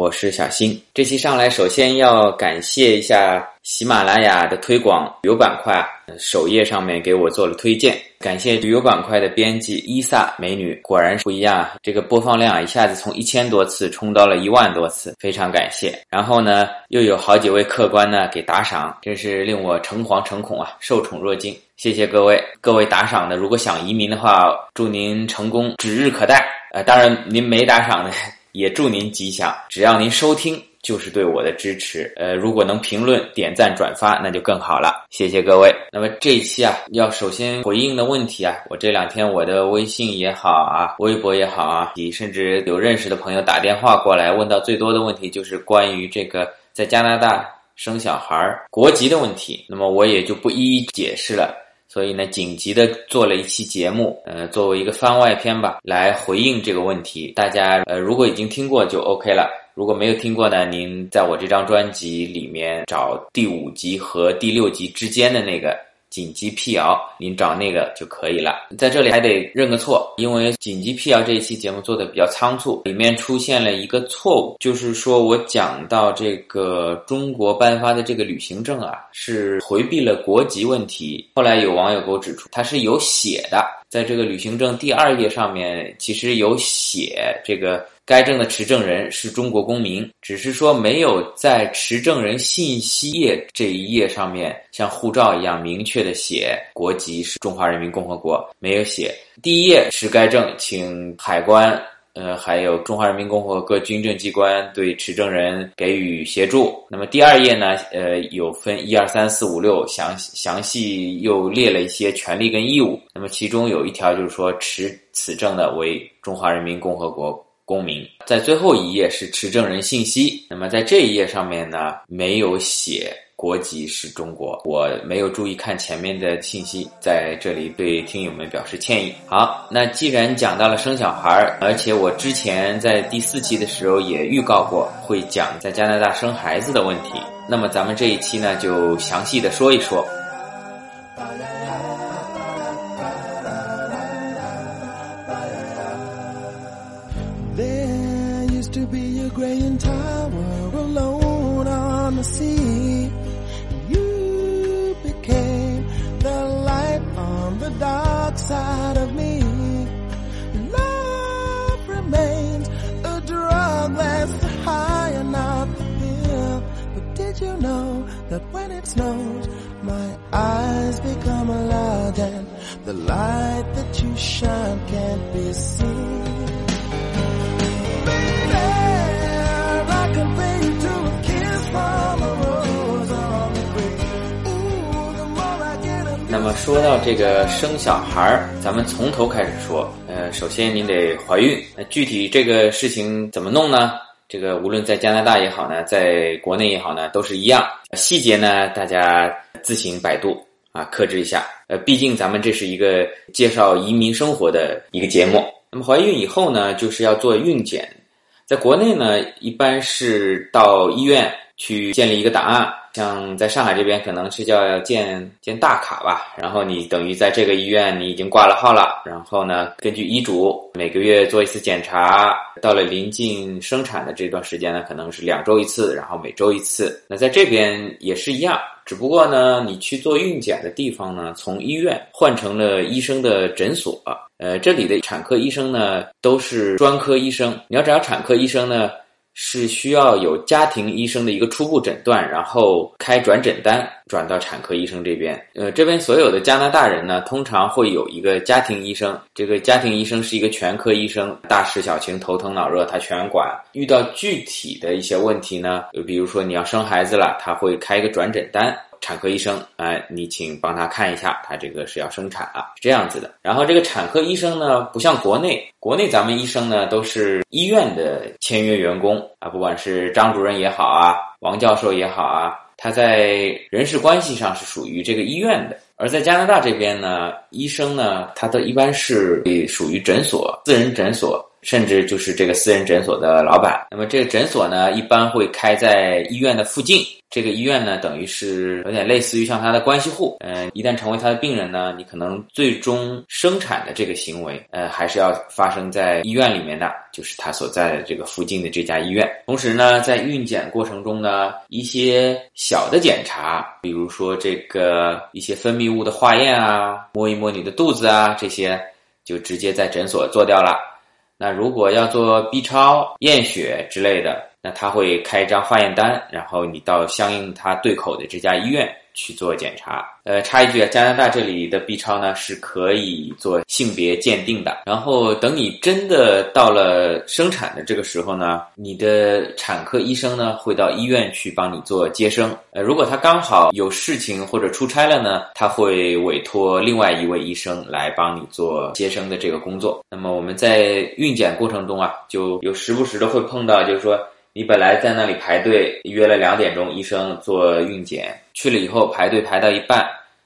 我是小新。这期上来，首先要感谢一下喜马拉雅的推广旅游板块，首页上面给我做了推荐。感谢旅游板块的编辑伊萨美女，果然不一样啊！这个播放量一下子从一千多次冲到了一万多次，非常感谢。然后呢，又有好几位客官呢给打赏，真是令我诚惶诚恐啊，受宠若惊。谢谢各位，各位打赏的，如果想移民的话，祝您成功指日可待。呃，当然您没打赏的。也祝您吉祥，只要您收听就是对我的支持。呃，如果能评论、点赞、转发，那就更好了。谢谢各位。那么这一期啊，要首先回应的问题啊，我这两天我的微信也好啊，微博也好啊，你甚至有认识的朋友打电话过来问到最多的问题，就是关于这个在加拿大生小孩国籍的问题。那么我也就不一一解释了。所以呢，紧急的做了一期节目，呃，作为一个番外篇吧，来回应这个问题。大家呃，如果已经听过就 OK 了，如果没有听过呢，您在我这张专辑里面找第五集和第六集之间的那个。紧急辟谣，您找那个就可以了。在这里还得认个错，因为紧急辟谣这一期节目做的比较仓促，里面出现了一个错误，就是说我讲到这个中国颁发的这个旅行证啊，是回避了国籍问题。后来有网友给我指出，它是有写的，在这个旅行证第二页上面，其实有写这个。该证的持证人是中国公民，只是说没有在持证人信息页这一页上面像护照一样明确的写国籍是中华人民共和国，没有写。第一页是该证，请海关，呃，还有中华人民共和国各军政机关对持证人给予协助。那么第二页呢，呃，有分一二三四五六，详详细又列了一些权利跟义务。那么其中有一条就是说，持此证的为中华人民共和国。公民在最后一页是持证人信息，那么在这一页上面呢，没有写国籍是中国，我没有注意看前面的信息，在这里对听友们表示歉意。好，那既然讲到了生小孩，而且我之前在第四期的时候也预告过会讲在加拿大生孩子的问题，那么咱们这一期呢就详细的说一说。inside of me. Love remains a drug that's high enough to feel. But did you know that when it snows, my eyes become a and the light that you shine can't be seen? 说到这个生小孩儿，咱们从头开始说。呃，首先您得怀孕。那具体这个事情怎么弄呢？这个无论在加拿大也好呢，在国内也好呢，都是一样。细节呢，大家自行百度啊，克制一下。呃，毕竟咱们这是一个介绍移民生活的一个节目。那么怀孕以后呢，就是要做孕检。在国内呢，一般是到医院去建立一个档案。像在上海这边，可能是叫建建大卡吧，然后你等于在这个医院你已经挂了号了，然后呢，根据医嘱每个月做一次检查，到了临近生产的这段时间呢，可能是两周一次，然后每周一次。那在这边也是一样，只不过呢，你去做孕检的地方呢，从医院换成了医生的诊所，呃，这里的产科医生呢都是专科医生，你要找产科医生呢。是需要有家庭医生的一个初步诊断，然后开转诊单转到产科医生这边。呃，这边所有的加拿大人呢，通常会有一个家庭医生。这个家庭医生是一个全科医生，大事小情、头疼脑热他全管。遇到具体的一些问题呢，比如说你要生孩子了，他会开一个转诊单。产科医生，哎，你请帮他看一下，他这个是要生产啊，是这样子的。然后这个产科医生呢，不像国内，国内咱们医生呢都是医院的签约员工啊，不管是张主任也好啊，王教授也好啊，他在人事关系上是属于这个医院的。而在加拿大这边呢，医生呢，他的一般是属于诊所、私人诊所。甚至就是这个私人诊所的老板，那么这个诊所呢，一般会开在医院的附近。这个医院呢，等于是有点类似于像他的关系户。嗯，一旦成为他的病人呢，你可能最终生产的这个行为，呃，还是要发生在医院里面的，就是他所在的这个附近的这家医院。同时呢，在孕检过程中呢，一些小的检查，比如说这个一些分泌物的化验啊，摸一摸你的肚子啊，这些就直接在诊所做掉了。那如果要做 B 超、验血之类的，那他会开一张化验单，然后你到相应他对口的这家医院。去做检查，呃，插一句啊，加拿大这里的 B 超呢是可以做性别鉴定的。然后等你真的到了生产的这个时候呢，你的产科医生呢会到医院去帮你做接生。呃，如果他刚好有事情或者出差了呢，他会委托另外一位医生来帮你做接生的这个工作。那么我们在孕检过程中啊，就有时不时的会碰到，就是说。你本来在那里排队约了两点钟，医生做孕检去了以后排队排到一半，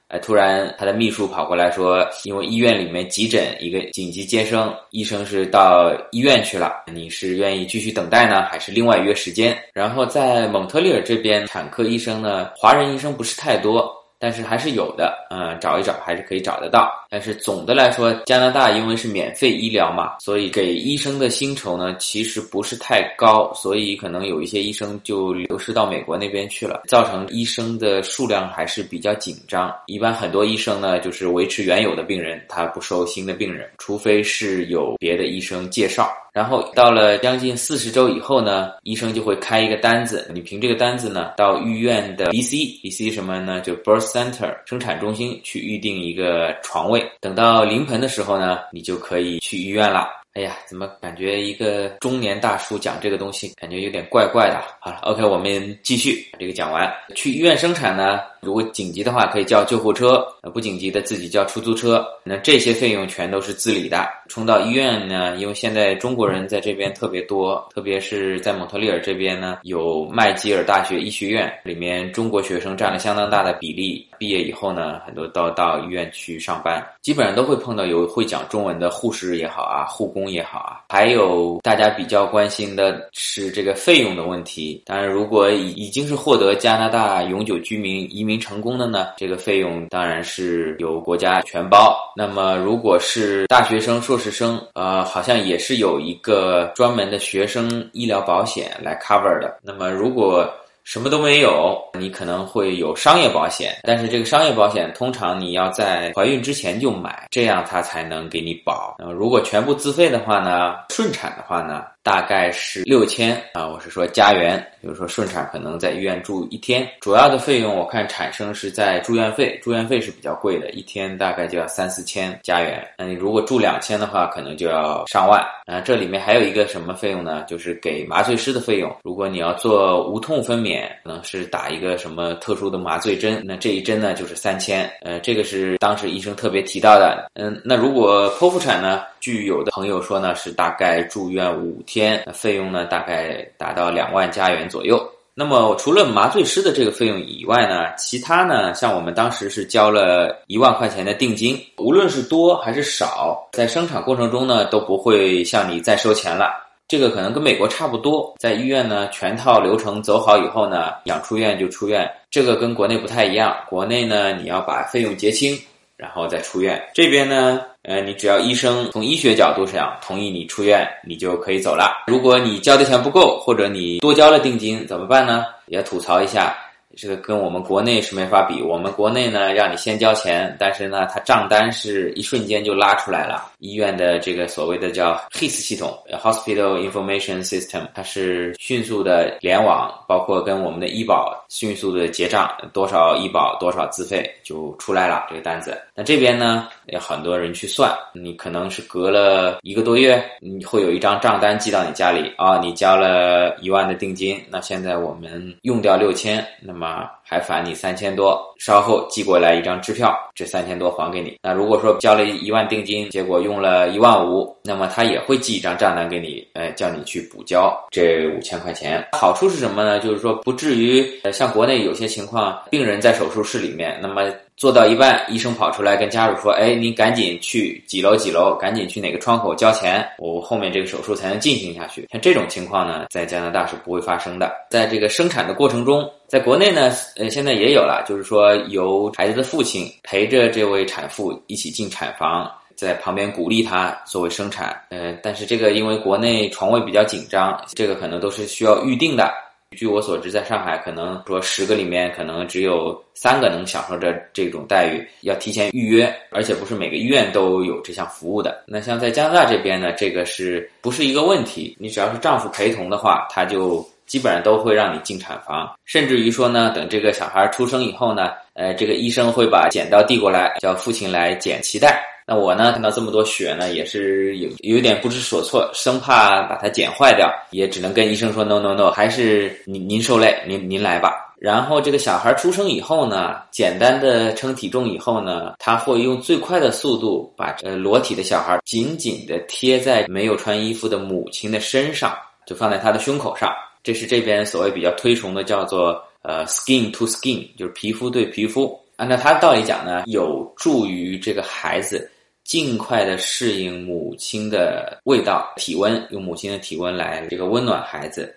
哎，突然他的秘书跑过来说，因为医院里面急诊一个紧急接生，医生是到医院去了，你是愿意继续等待呢，还是另外约时间？然后在蒙特利尔这边产科医生呢，华人医生不是太多。但是还是有的，嗯，找一找还是可以找得到。但是总的来说，加拿大因为是免费医疗嘛，所以给医生的薪酬呢其实不是太高，所以可能有一些医生就流失到美国那边去了，造成医生的数量还是比较紧张。一般很多医生呢就是维持原有的病人，他不收新的病人，除非是有别的医生介绍。然后到了将近四十周以后呢，医生就会开一个单子，你凭这个单子呢，到医院的 BC，BC 什么呢？就 Birth Center 生产中心去预定一个床位。等到临盆的时候呢，你就可以去医院了。哎呀，怎么感觉一个中年大叔讲这个东西，感觉有点怪怪的？好了，OK，我们继续把这个讲完。去医院生产呢？如果紧急的话，可以叫救护车；不紧急的，自己叫出租车。那这些费用全都是自理的。冲到医院呢，因为现在中国人在这边特别多，特别是在蒙特利尔这边呢，有麦吉尔大学医学院，里面中国学生占了相当大的比例。毕业以后呢，很多都到医院去上班，基本上都会碰到有会讲中文的护士也好啊，护工也好啊。还有大家比较关心的是这个费用的问题。当然，如果已已经是获得加拿大永久居民移民。成功的呢，这个费用当然是由国家全包。那么，如果是大学生、说硕士生，呃，好像也是有一个专门的学生医疗保险来 cover 的。那么，如果什么都没有，你可能会有商业保险，但是这个商业保险通常你要在怀孕之前就买，这样它才能给你保。那么，如果全部自费的话呢，顺产的话呢？大概是六千啊，我是说加元，比如说顺产可能在医院住一天，主要的费用我看产生是在住院费，住院费是比较贵的，一天大概就要三四千加元。那你如果住两千的话，可能就要上万啊。这里面还有一个什么费用呢？就是给麻醉师的费用。如果你要做无痛分娩，可能是打一个什么特殊的麻醉针，那这一针呢就是三千。呃，这个是当时医生特别提到的。嗯，那如果剖腹产呢？据有的朋友说呢，是大概住院五天，费用呢大概达到两万加元左右。那么除了麻醉师的这个费用以外呢，其他呢，像我们当时是交了一万块钱的定金，无论是多还是少，在生产过程中呢都不会向你再收钱了。这个可能跟美国差不多，在医院呢全套流程走好以后呢，想出院就出院。这个跟国内不太一样，国内呢你要把费用结清，然后再出院。这边呢。呃，你只要医生从医学角度上同意你出院，你就可以走了。如果你交的钱不够，或者你多交了定金，怎么办呢？也吐槽一下。这个跟我们国内是没法比。我们国内呢，让你先交钱，但是呢，它账单是一瞬间就拉出来了。医院的这个所谓的叫 HIS 系统 （Hospital Information System），它是迅速的联网，包括跟我们的医保迅速的结账，多少医保多少自费就出来了这个单子。那这边呢，有很多人去算，你可能是隔了一个多月，你会有一张账单寄到你家里啊，你交了一万的定金，那现在我们用掉六千，那么。啊还返你三千多，稍后寄过来一张支票，这三千多还给你。那如果说交了一万定金，结果用了一万五，那么他也会寄一张账单给你，呃，叫你去补交这五千块钱。好处是什么呢？就是说不至于像国内有些情况，病人在手术室里面，那么。做到一半，医生跑出来跟家属说：“哎，您赶紧去几楼几楼，赶紧去哪个窗口交钱，我后面这个手术才能进行下去。”像这种情况呢，在加拿大是不会发生的。在这个生产的过程中，在国内呢，呃，现在也有了，就是说由孩子的父亲陪着这位产妇一起进产房，在旁边鼓励她作为生产。呃，但是这个因为国内床位比较紧张，这个可能都是需要预定的。据我所知，在上海可能说十个里面可能只有三个能享受着这种待遇，要提前预约，而且不是每个医院都有这项服务的。那像在加拿大这边呢，这个是不是一个问题？你只要是丈夫陪同的话，他就基本上都会让你进产房，甚至于说呢，等这个小孩出生以后呢，呃，这个医生会把剪刀递过来，叫父亲来剪脐带。那我呢，看到这么多血呢，也是有有点不知所措，生怕把它剪坏掉，也只能跟医生说 no no no，还是您您受累，您您来吧。然后这个小孩出生以后呢，简单的称体重以后呢，他会用最快的速度把呃裸体的小孩紧紧的贴在没有穿衣服的母亲的身上，就放在他的胸口上。这是这边所谓比较推崇的，叫做呃 skin to skin，就是皮肤对皮肤。按照他的道理讲呢，有助于这个孩子。尽快的适应母亲的味道、体温，用母亲的体温来这个温暖孩子，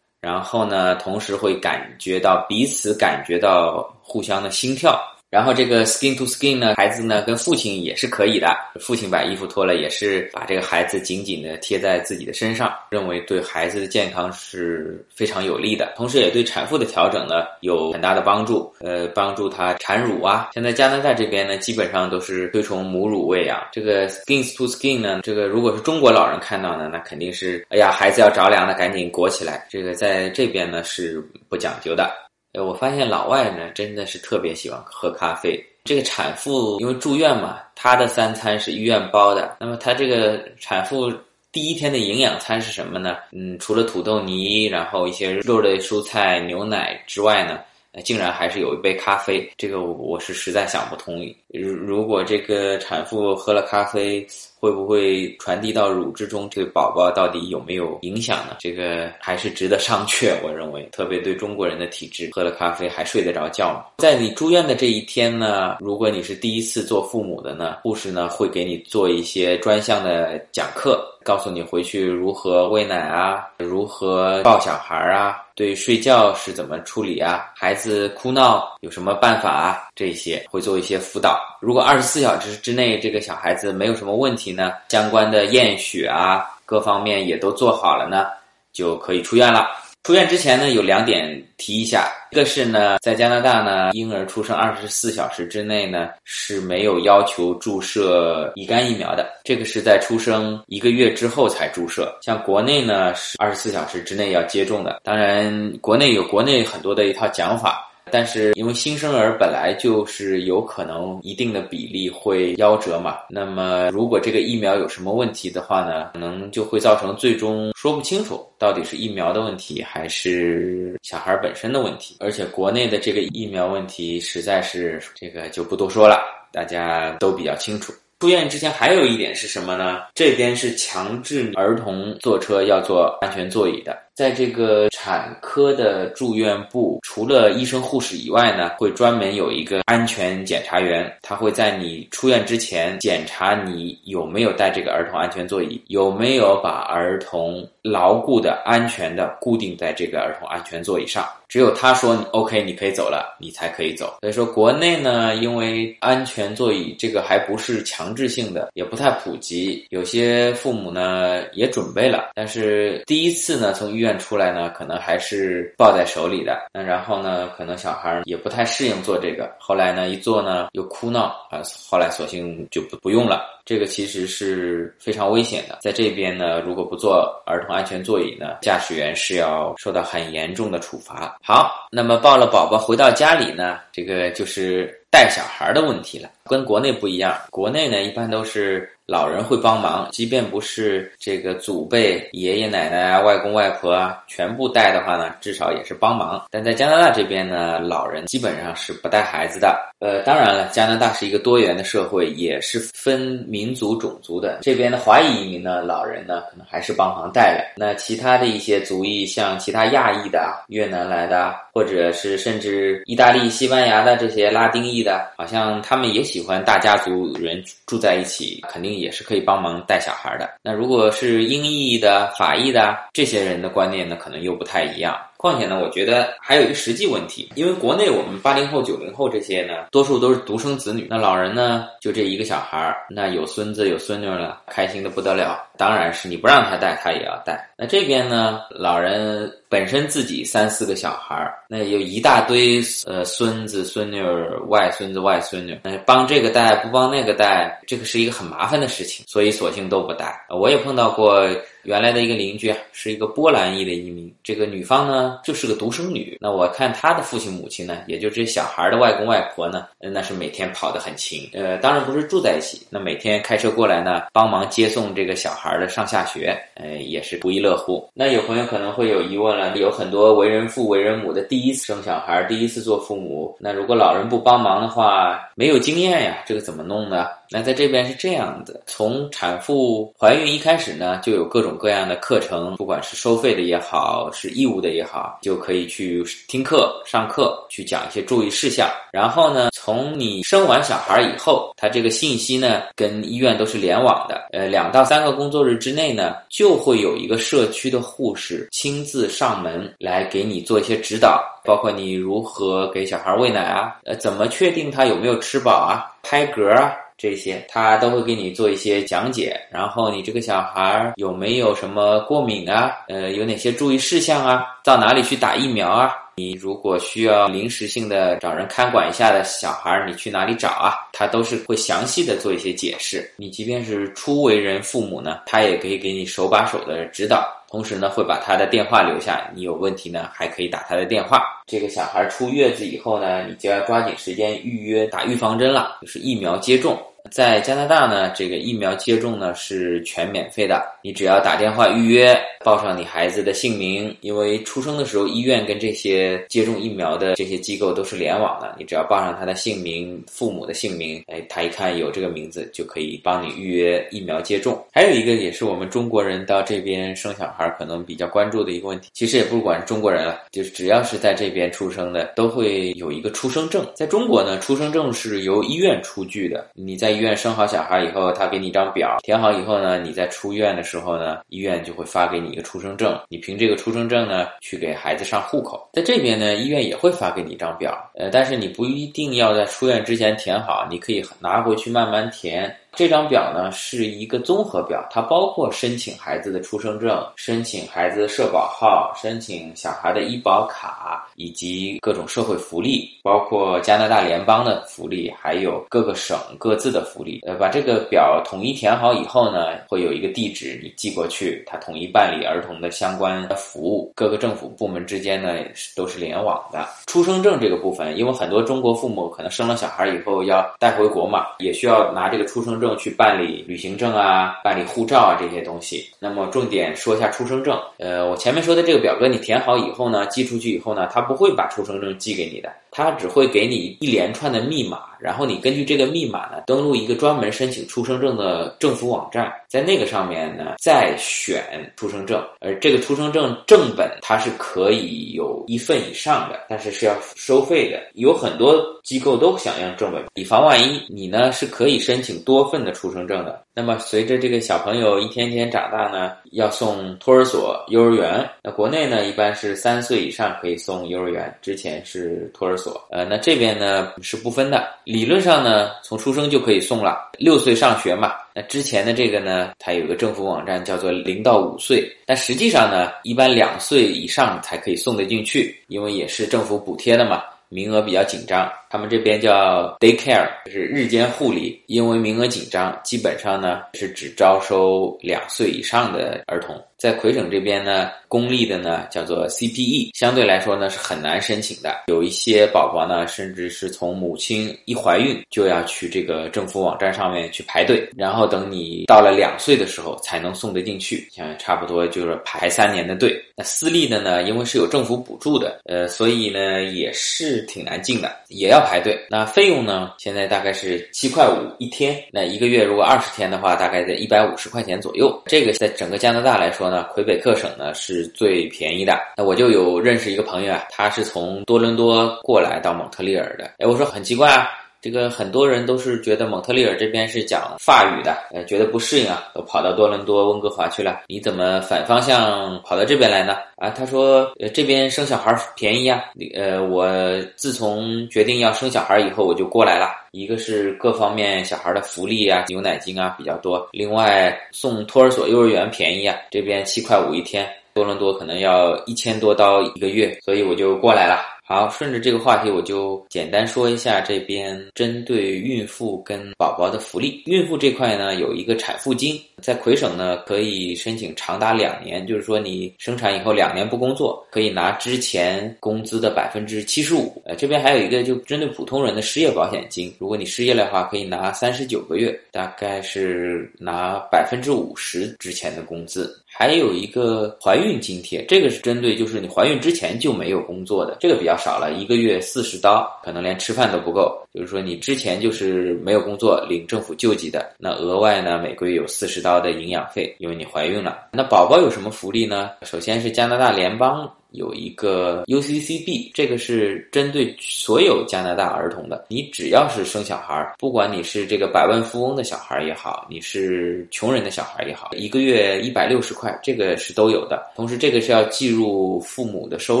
然后呢，同时会感觉到彼此感觉到互相的心跳。然后这个 skin to skin 呢，孩子呢跟父亲也是可以的，父亲把衣服脱了，也是把这个孩子紧紧的贴在自己的身上，认为对孩子的健康是非常有利的，同时也对产妇的调整呢有很大的帮助，呃，帮助她产乳啊。现在加拿大这边呢，基本上都是推崇母乳喂养。这个 skin to skin 呢，这个如果是中国老人看到呢，那肯定是，哎呀，孩子要着凉了，赶紧裹起来。这个在这边呢是不讲究的。呃，我发现老外呢真的是特别喜欢喝咖啡。这个产妇因为住院嘛，她的三餐是医院包的。那么她这个产妇第一天的营养餐是什么呢？嗯，除了土豆泥，然后一些肉类、蔬菜、牛奶之外呢，竟然还是有一杯咖啡。这个我是实在想不通。如如果这个产妇喝了咖啡，会不会传递到乳汁中？对宝宝到底有没有影响呢？这个还是值得商榷。我认为，特别对中国人的体质，喝了咖啡还睡得着觉吗？在你住院的这一天呢，如果你是第一次做父母的呢，护士呢会给你做一些专项的讲课，告诉你回去如何喂奶啊，如何抱小孩啊，对睡觉是怎么处理啊，孩子哭闹有什么办法啊，这些会做一些辅导。如果二十四小时之内这个小孩子没有什么问题，呢，相关的验血啊，各方面也都做好了呢，就可以出院了。出院之前呢，有两点提一下，一个是呢，在加拿大呢，婴儿出生二十四小时之内呢是没有要求注射乙肝疫苗的，这个是在出生一个月之后才注射。像国内呢是二十四小时之内要接种的，当然国内有国内很多的一套讲法。但是因为新生儿本来就是有可能一定的比例会夭折嘛，那么如果这个疫苗有什么问题的话呢，可能就会造成最终说不清楚到底是疫苗的问题还是小孩本身的问题。而且国内的这个疫苗问题实在是这个就不多说了，大家都比较清楚。出院之前还有一点是什么呢？这边是强制儿童坐车要坐安全座椅的。在这个产科的住院部，除了医生、护士以外呢，会专门有一个安全检查员，他会在你出院之前检查你有没有带这个儿童安全座椅，有没有把儿童牢固的、安全的固定在这个儿童安全座椅上。只有他说 OK，你可以走了，你才可以走。所以说，国内呢，因为安全座椅这个还不是强制性的，也不太普及，有些父母呢也准备了，但是第一次呢从医院。出来呢，可能还是抱在手里的。那然后呢，可能小孩也不太适应做这个。后来呢，一做呢又哭闹啊，后来索性就不不用了。这个其实是非常危险的。在这边呢，如果不坐儿童安全座椅呢，驾驶员是要受到很严重的处罚。好，那么抱了宝宝回到家里呢，这个就是带小孩的问题了。跟国内不一样，国内呢一般都是老人会帮忙，即便不是这个祖辈、爷爷奶奶啊、外公外婆啊全部带的话呢，至少也是帮忙。但在加拿大这边呢，老人基本上是不带孩子的。呃，当然了，加拿大是一个多元的社会，也是分民族、种族的。这边的华裔移民呢，老人呢可能还是帮忙带的。那其他的一些族裔，像其他亚裔的、越南来的，或者是甚至意大利、西班牙的这些拉丁裔的，好像他们也喜欢大家族人住在一起，肯定。也是可以帮忙带小孩的。那如果是英译的、法译的这些人的观念呢，可能又不太一样。况且呢，我觉得还有一个实际问题，因为国内我们八零后、九零后这些呢，多数都是独生子女，那老人呢就这一个小孩儿，那有孙子有孙女了，开心的不得了。当然是你不让他带，他也要带。那这边呢，老人本身自己三四个小孩，那有一大堆呃孙子孙女、外孙子外孙女，那帮这个带不帮那个带，这个是一个很麻烦的事情，所以索性都不带。我也碰到过。原来的一个邻居是一个波兰裔的移民，这个女方呢就是个独生女。那我看她的父亲母亲呢，也就这小孩的外公外婆呢，那是每天跑得很勤。呃，当然不是住在一起，那每天开车过来呢，帮忙接送这个小孩孩的上下学，呃，也是不亦乐乎。那有朋友可能会有疑问了，有很多为人父为人母的第一次生小孩，第一次做父母，那如果老人不帮忙的话，没有经验呀，这个怎么弄呢？那在这边是这样的，从产妇怀孕一开始呢，就有各种各样的课程，不管是收费的也好，是义务的也好，就可以去听课、上课，去讲一些注意事项。然后呢，从你生完小孩以后，他这个信息呢，跟医院都是联网的。呃，两到三个工作日之内呢，就会有一个社区的护士亲自上门来给你做一些指导，包括你如何给小孩喂奶啊，呃，怎么确定他有没有吃饱啊，拍嗝啊。这些他都会给你做一些讲解，然后你这个小孩有没有什么过敏啊？呃，有哪些注意事项啊？到哪里去打疫苗啊？你如果需要临时性的找人看管一下的小孩，你去哪里找啊？他都是会详细的做一些解释。你即便是初为人父母呢，他也可以给你手把手的指导。同时呢，会把他的电话留下，你有问题呢，还可以打他的电话。这个小孩出月子以后呢，你就要抓紧时间预约打预防针了，就是疫苗接种。在加拿大呢，这个疫苗接种呢是全免费的，你只要打电话预约，报上你孩子的姓名，因为出生的时候医院跟这些接种疫苗的这些机构都是联网的，你只要报上他的姓名、父母的姓名，哎，他一看有这个名字，就可以帮你预约疫苗接种。还有一个也是我们中国人到这边生小孩可能比较关注的一个问题，其实也不管中国人了，就是只要是在这边出生的，都会有一个出生证。在中国呢，出生证是由医院出具的，你在。医院院生好小孩以后，他给你一张表，填好以后呢，你在出院的时候呢，医院就会发给你一个出生证，你凭这个出生证呢去给孩子上户口。在这边呢，医院也会发给你一张表，呃，但是你不一定要在出院之前填好，你可以拿回去慢慢填。这张表呢是一个综合表，它包括申请孩子的出生证、申请孩子的社保号、申请小孩的医保卡，以及各种社会福利，包括加拿大联邦的福利，还有各个省各自的福利。呃，把这个表统一填好以后呢，会有一个地址，你寄过去，它统一办理儿童的相关的服务。各个政府部门之间呢都是联网的。出生证这个部分，因为很多中国父母可能生了小孩以后要带回国嘛，也需要拿这个出生证。证去办理旅行证啊，办理护照啊这些东西。那么重点说一下出生证。呃，我前面说的这个表格你填好以后呢，寄出去以后呢，他不会把出生证寄给你的，他只会给你一连串的密码。然后你根据这个密码呢，登录一个专门申请出生证的政府网站，在那个上面呢再选出生证，而这个出生证正本它是可以有一份以上的，但是是要收费的。有很多机构都想要正本，以防万一，你呢是可以申请多份的出生证的。那么随着这个小朋友一天天长大呢，要送托儿所、幼儿园。那国内呢一般是三岁以上可以送幼儿园，之前是托儿所。呃，那这边呢是不分的。理论上呢，从出生就可以送了，六岁上学嘛。那之前的这个呢，它有个政府网站叫做零到五岁，但实际上呢，一般两岁以上才可以送得进去，因为也是政府补贴的嘛，名额比较紧张。他们这边叫 daycare，就是日间护理，因为名额紧张，基本上呢是只招收两岁以上的儿童。在魁省这边呢，公立的呢叫做 CPE，相对来说呢是很难申请的。有一些宝宝呢，甚至是从母亲一怀孕就要去这个政府网站上面去排队，然后等你到了两岁的时候才能送得进去，像差不多就是排三年的队。那私立的呢，因为是有政府补助的，呃，所以呢也是挺难进的，也要排队。那费用呢，现在大概是七块五一天，那一个月如果二十天的话，大概在一百五十块钱左右。这个在整个加拿大来说呢，魁北克省呢是最便宜的。那我就有认识一个朋友啊，他是从多伦多过来到蒙特利尔的。哎，我说很奇怪啊。这个很多人都是觉得蒙特利尔这边是讲法语的，呃，觉得不适应啊，都跑到多伦多、温哥华去了。你怎么反方向跑到这边来呢？啊，他说，呃，这边生小孩便宜啊。呃，我自从决定要生小孩以后，我就过来了。一个是各方面小孩的福利啊，牛奶金啊比较多。另外送托儿所、幼儿园便宜啊，这边七块五一天，多伦多可能要一千多刀一个月，所以我就过来了。好，顺着这个话题，我就简单说一下这边针对孕妇跟宝宝的福利。孕妇这块呢，有一个产妇金，在魁省呢可以申请长达两年，就是说你生产以后两年不工作，可以拿之前工资的百分之七十五。呃，这边还有一个就针对普通人的失业保险金，如果你失业的话，可以拿三十九个月，大概是拿百分之五十之前的工资。还有一个怀孕津贴，这个是针对就是你怀孕之前就没有工作的，这个比较少了，一个月四十刀，可能连吃饭都不够。就是说你之前就是没有工作，领政府救济的，那额外呢每个月有四十刀的营养费，因为你怀孕了。那宝宝有什么福利呢？首先是加拿大联邦。有一个 UCCB，这个是针对所有加拿大儿童的。你只要是生小孩，不管你是这个百万富翁的小孩也好，你是穷人的小孩也好，一个月一百六十块，这个是都有的。同时，这个是要计入父母的收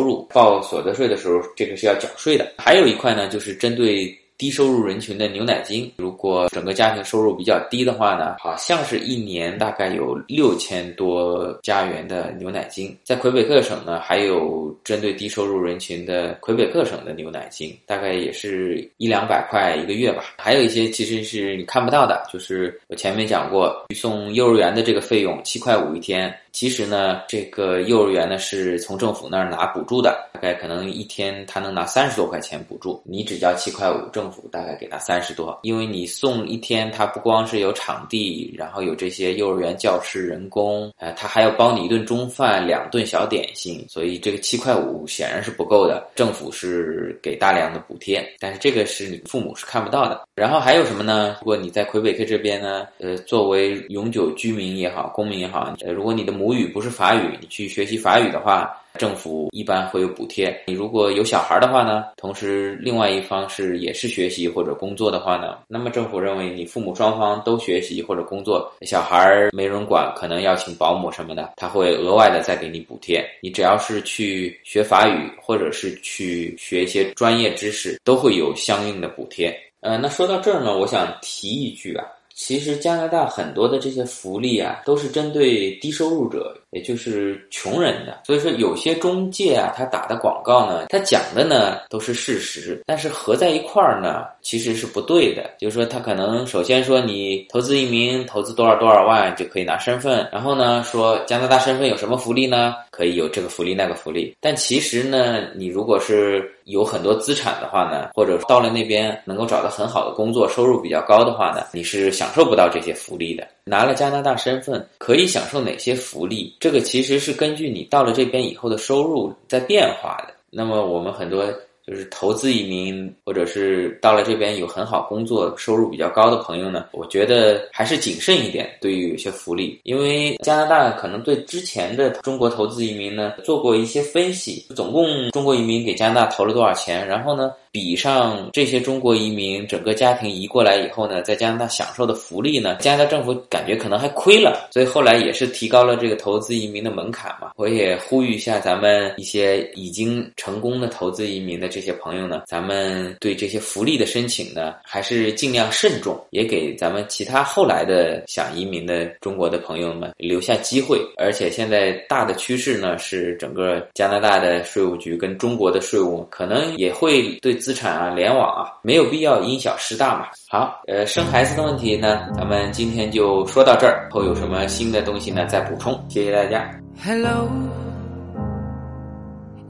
入，报所得税的时候，这个是要缴税的。还有一块呢，就是针对。低收入人群的牛奶金，如果整个家庭收入比较低的话呢，好像是一年大概有六千多加元的牛奶金。在魁北克省呢，还有针对低收入人群的魁北克省的牛奶金，大概也是一两百块一个月吧。还有一些其实是你看不到的，就是我前面讲过，送幼儿园的这个费用七块五一天。其实呢，这个幼儿园呢是从政府那儿拿补助的，大概可能一天他能拿三十多块钱补助，你只交七块五，政政府大概给他三十多。因为你送一天，他不光是有场地，然后有这些幼儿园教师、人工，呃，他还要包你一顿中饭、两顿小点心，所以这个七块五显然是不够的。政府是给大量的补贴，但是这个是你父母是看不到的。然后还有什么呢？如果你在魁北克这边呢，呃，作为永久居民也好，公民也好，呃，如果你的母语不是法语，你去学习法语的话，政府一般会有补贴。你如果有小孩的话呢，同时另外一方是也是学习或者工作的话呢，那么政府认为你父母双方都学习或者工作，小孩没人管，可能要请保姆什么的，他会额外的再给你补贴。你只要是去学法语或者是去学一些专业知识，都会有相应的补贴。呃，那说到这儿呢，我想提一句啊。其实加拿大很多的这些福利啊，都是针对低收入者，也就是穷人的。所以说，有些中介啊，他打的广告呢，他讲的呢都是事实，但是合在一块儿呢，其实是不对的。就是说，他可能首先说你投资移民，投资多少多少万就可以拿身份，然后呢说加拿大身份有什么福利呢？可以有这个福利那个福利。但其实呢，你如果是有很多资产的话呢，或者到了那边能够找到很好的工作，收入比较高的话呢，你是享受不到这些福利的。拿了加拿大身份可以享受哪些福利？这个其实是根据你到了这边以后的收入在变化的。那么我们很多。就是投资移民，或者是到了这边有很好工作、收入比较高的朋友呢，我觉得还是谨慎一点。对于有些福利，因为加拿大可能对之前的中国投资移民呢做过一些分析，总共中国移民给加拿大投了多少钱，然后呢？比上这些中国移民整个家庭移过来以后呢，在加拿大享受的福利呢，加拿大政府感觉可能还亏了，所以后来也是提高了这个投资移民的门槛嘛。我也呼吁一下咱们一些已经成功的投资移民的这些朋友呢，咱们对这些福利的申请呢，还是尽量慎重，也给咱们其他后来的想移民的中国的朋友们留下机会。而且现在大的趋势呢，是整个加拿大的税务局跟中国的税务可能也会对。资产啊，联网啊，没有必要因小失大嘛。好，呃，生孩子的问题呢，咱们今天就说到这儿，后有什么新的东西呢，再补充。谢谢大家。Hello,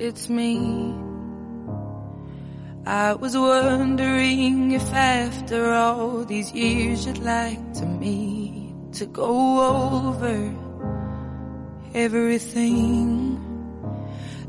it's me. I was wondering if after all these years you'd like to meet to go over everything.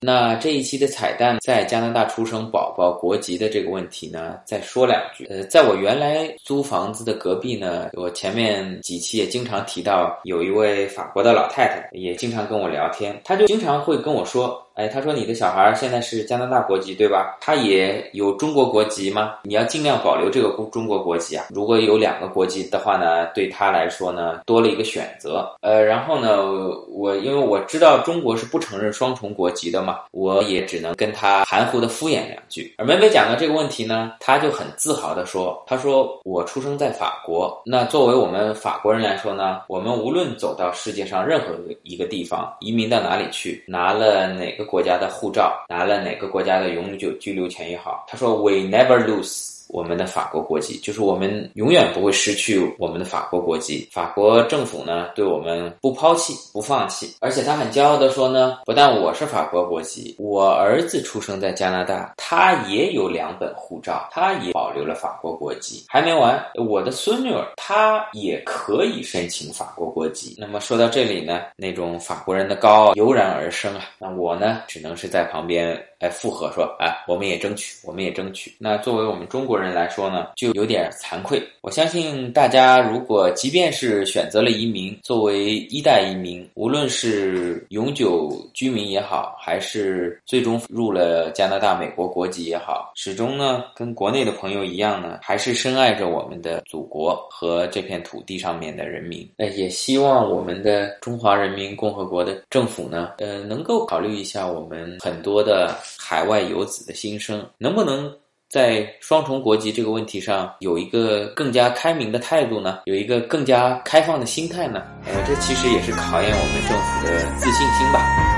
那这一期的彩蛋，在加拿大出生宝宝国籍的这个问题呢，再说两句。呃，在我原来租房子的隔壁呢，我前面几期也经常提到，有一位法国的老太太，也经常跟我聊天，她就经常会跟我说。哎，他说你的小孩现在是加拿大国籍对吧？他也有中国国籍吗？你要尽量保留这个中国国籍啊。如果有两个国籍的话呢，对他来说呢，多了一个选择。呃，然后呢，我因为我知道中国是不承认双重国籍的，我也只能跟他含糊的敷衍两句。而每每讲到这个问题呢，他就很自豪的说：“他说我出生在法国，那作为我们法国人来说呢，我们无论走到世界上任何一个地方，移民到哪里去，拿了哪个。”国家的护照拿了哪个国家的永久居留权也好，他说 We never lose。我们的法国国籍，就是我们永远不会失去我们的法国国籍。法国政府呢，对我们不抛弃、不放弃，而且他很骄傲的说呢，不但我是法国国籍，我儿子出生在加拿大，他也有两本护照，他也保留了法国国籍。还没完，我的孙女儿她也可以申请法国国籍。那么说到这里呢，那种法国人的高傲油然而生啊，那我呢，只能是在旁边。来附和说啊，我们也争取，我们也争取。那作为我们中国人来说呢，就有点惭愧。我相信大家，如果即便是选择了移民，作为一代移民，无论是永久居民也好，还是最终入了加拿大、美国国籍也好，始终呢跟国内的朋友一样呢，还是深爱着我们的祖国和这片土地上面的人民。那也希望我们的中华人民共和国的政府呢，呃，能够考虑一下我们很多的。海外游子的心声，能不能在双重国籍这个问题上有一个更加开明的态度呢？有一个更加开放的心态呢？呃，这其实也是考验我们政府的自信心吧。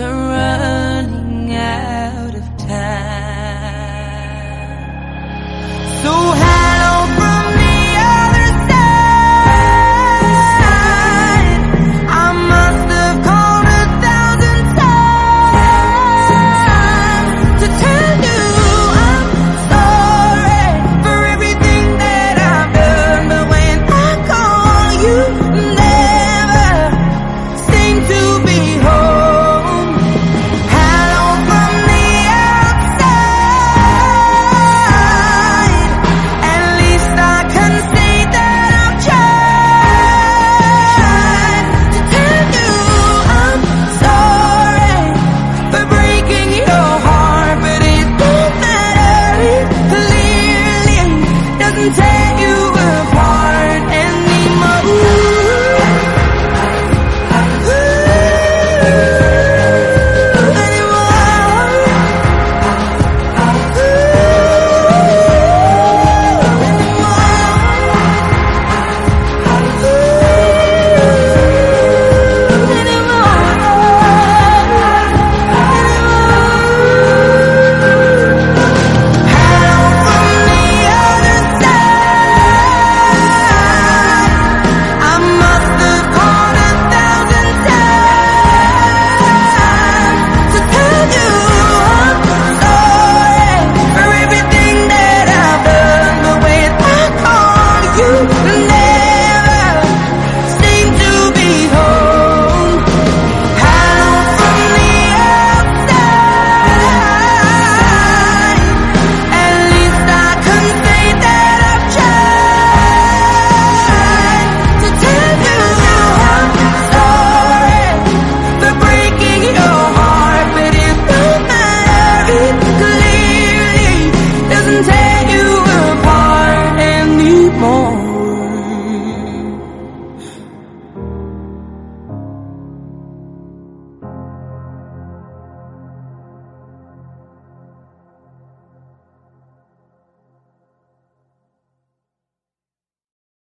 are running out of time. So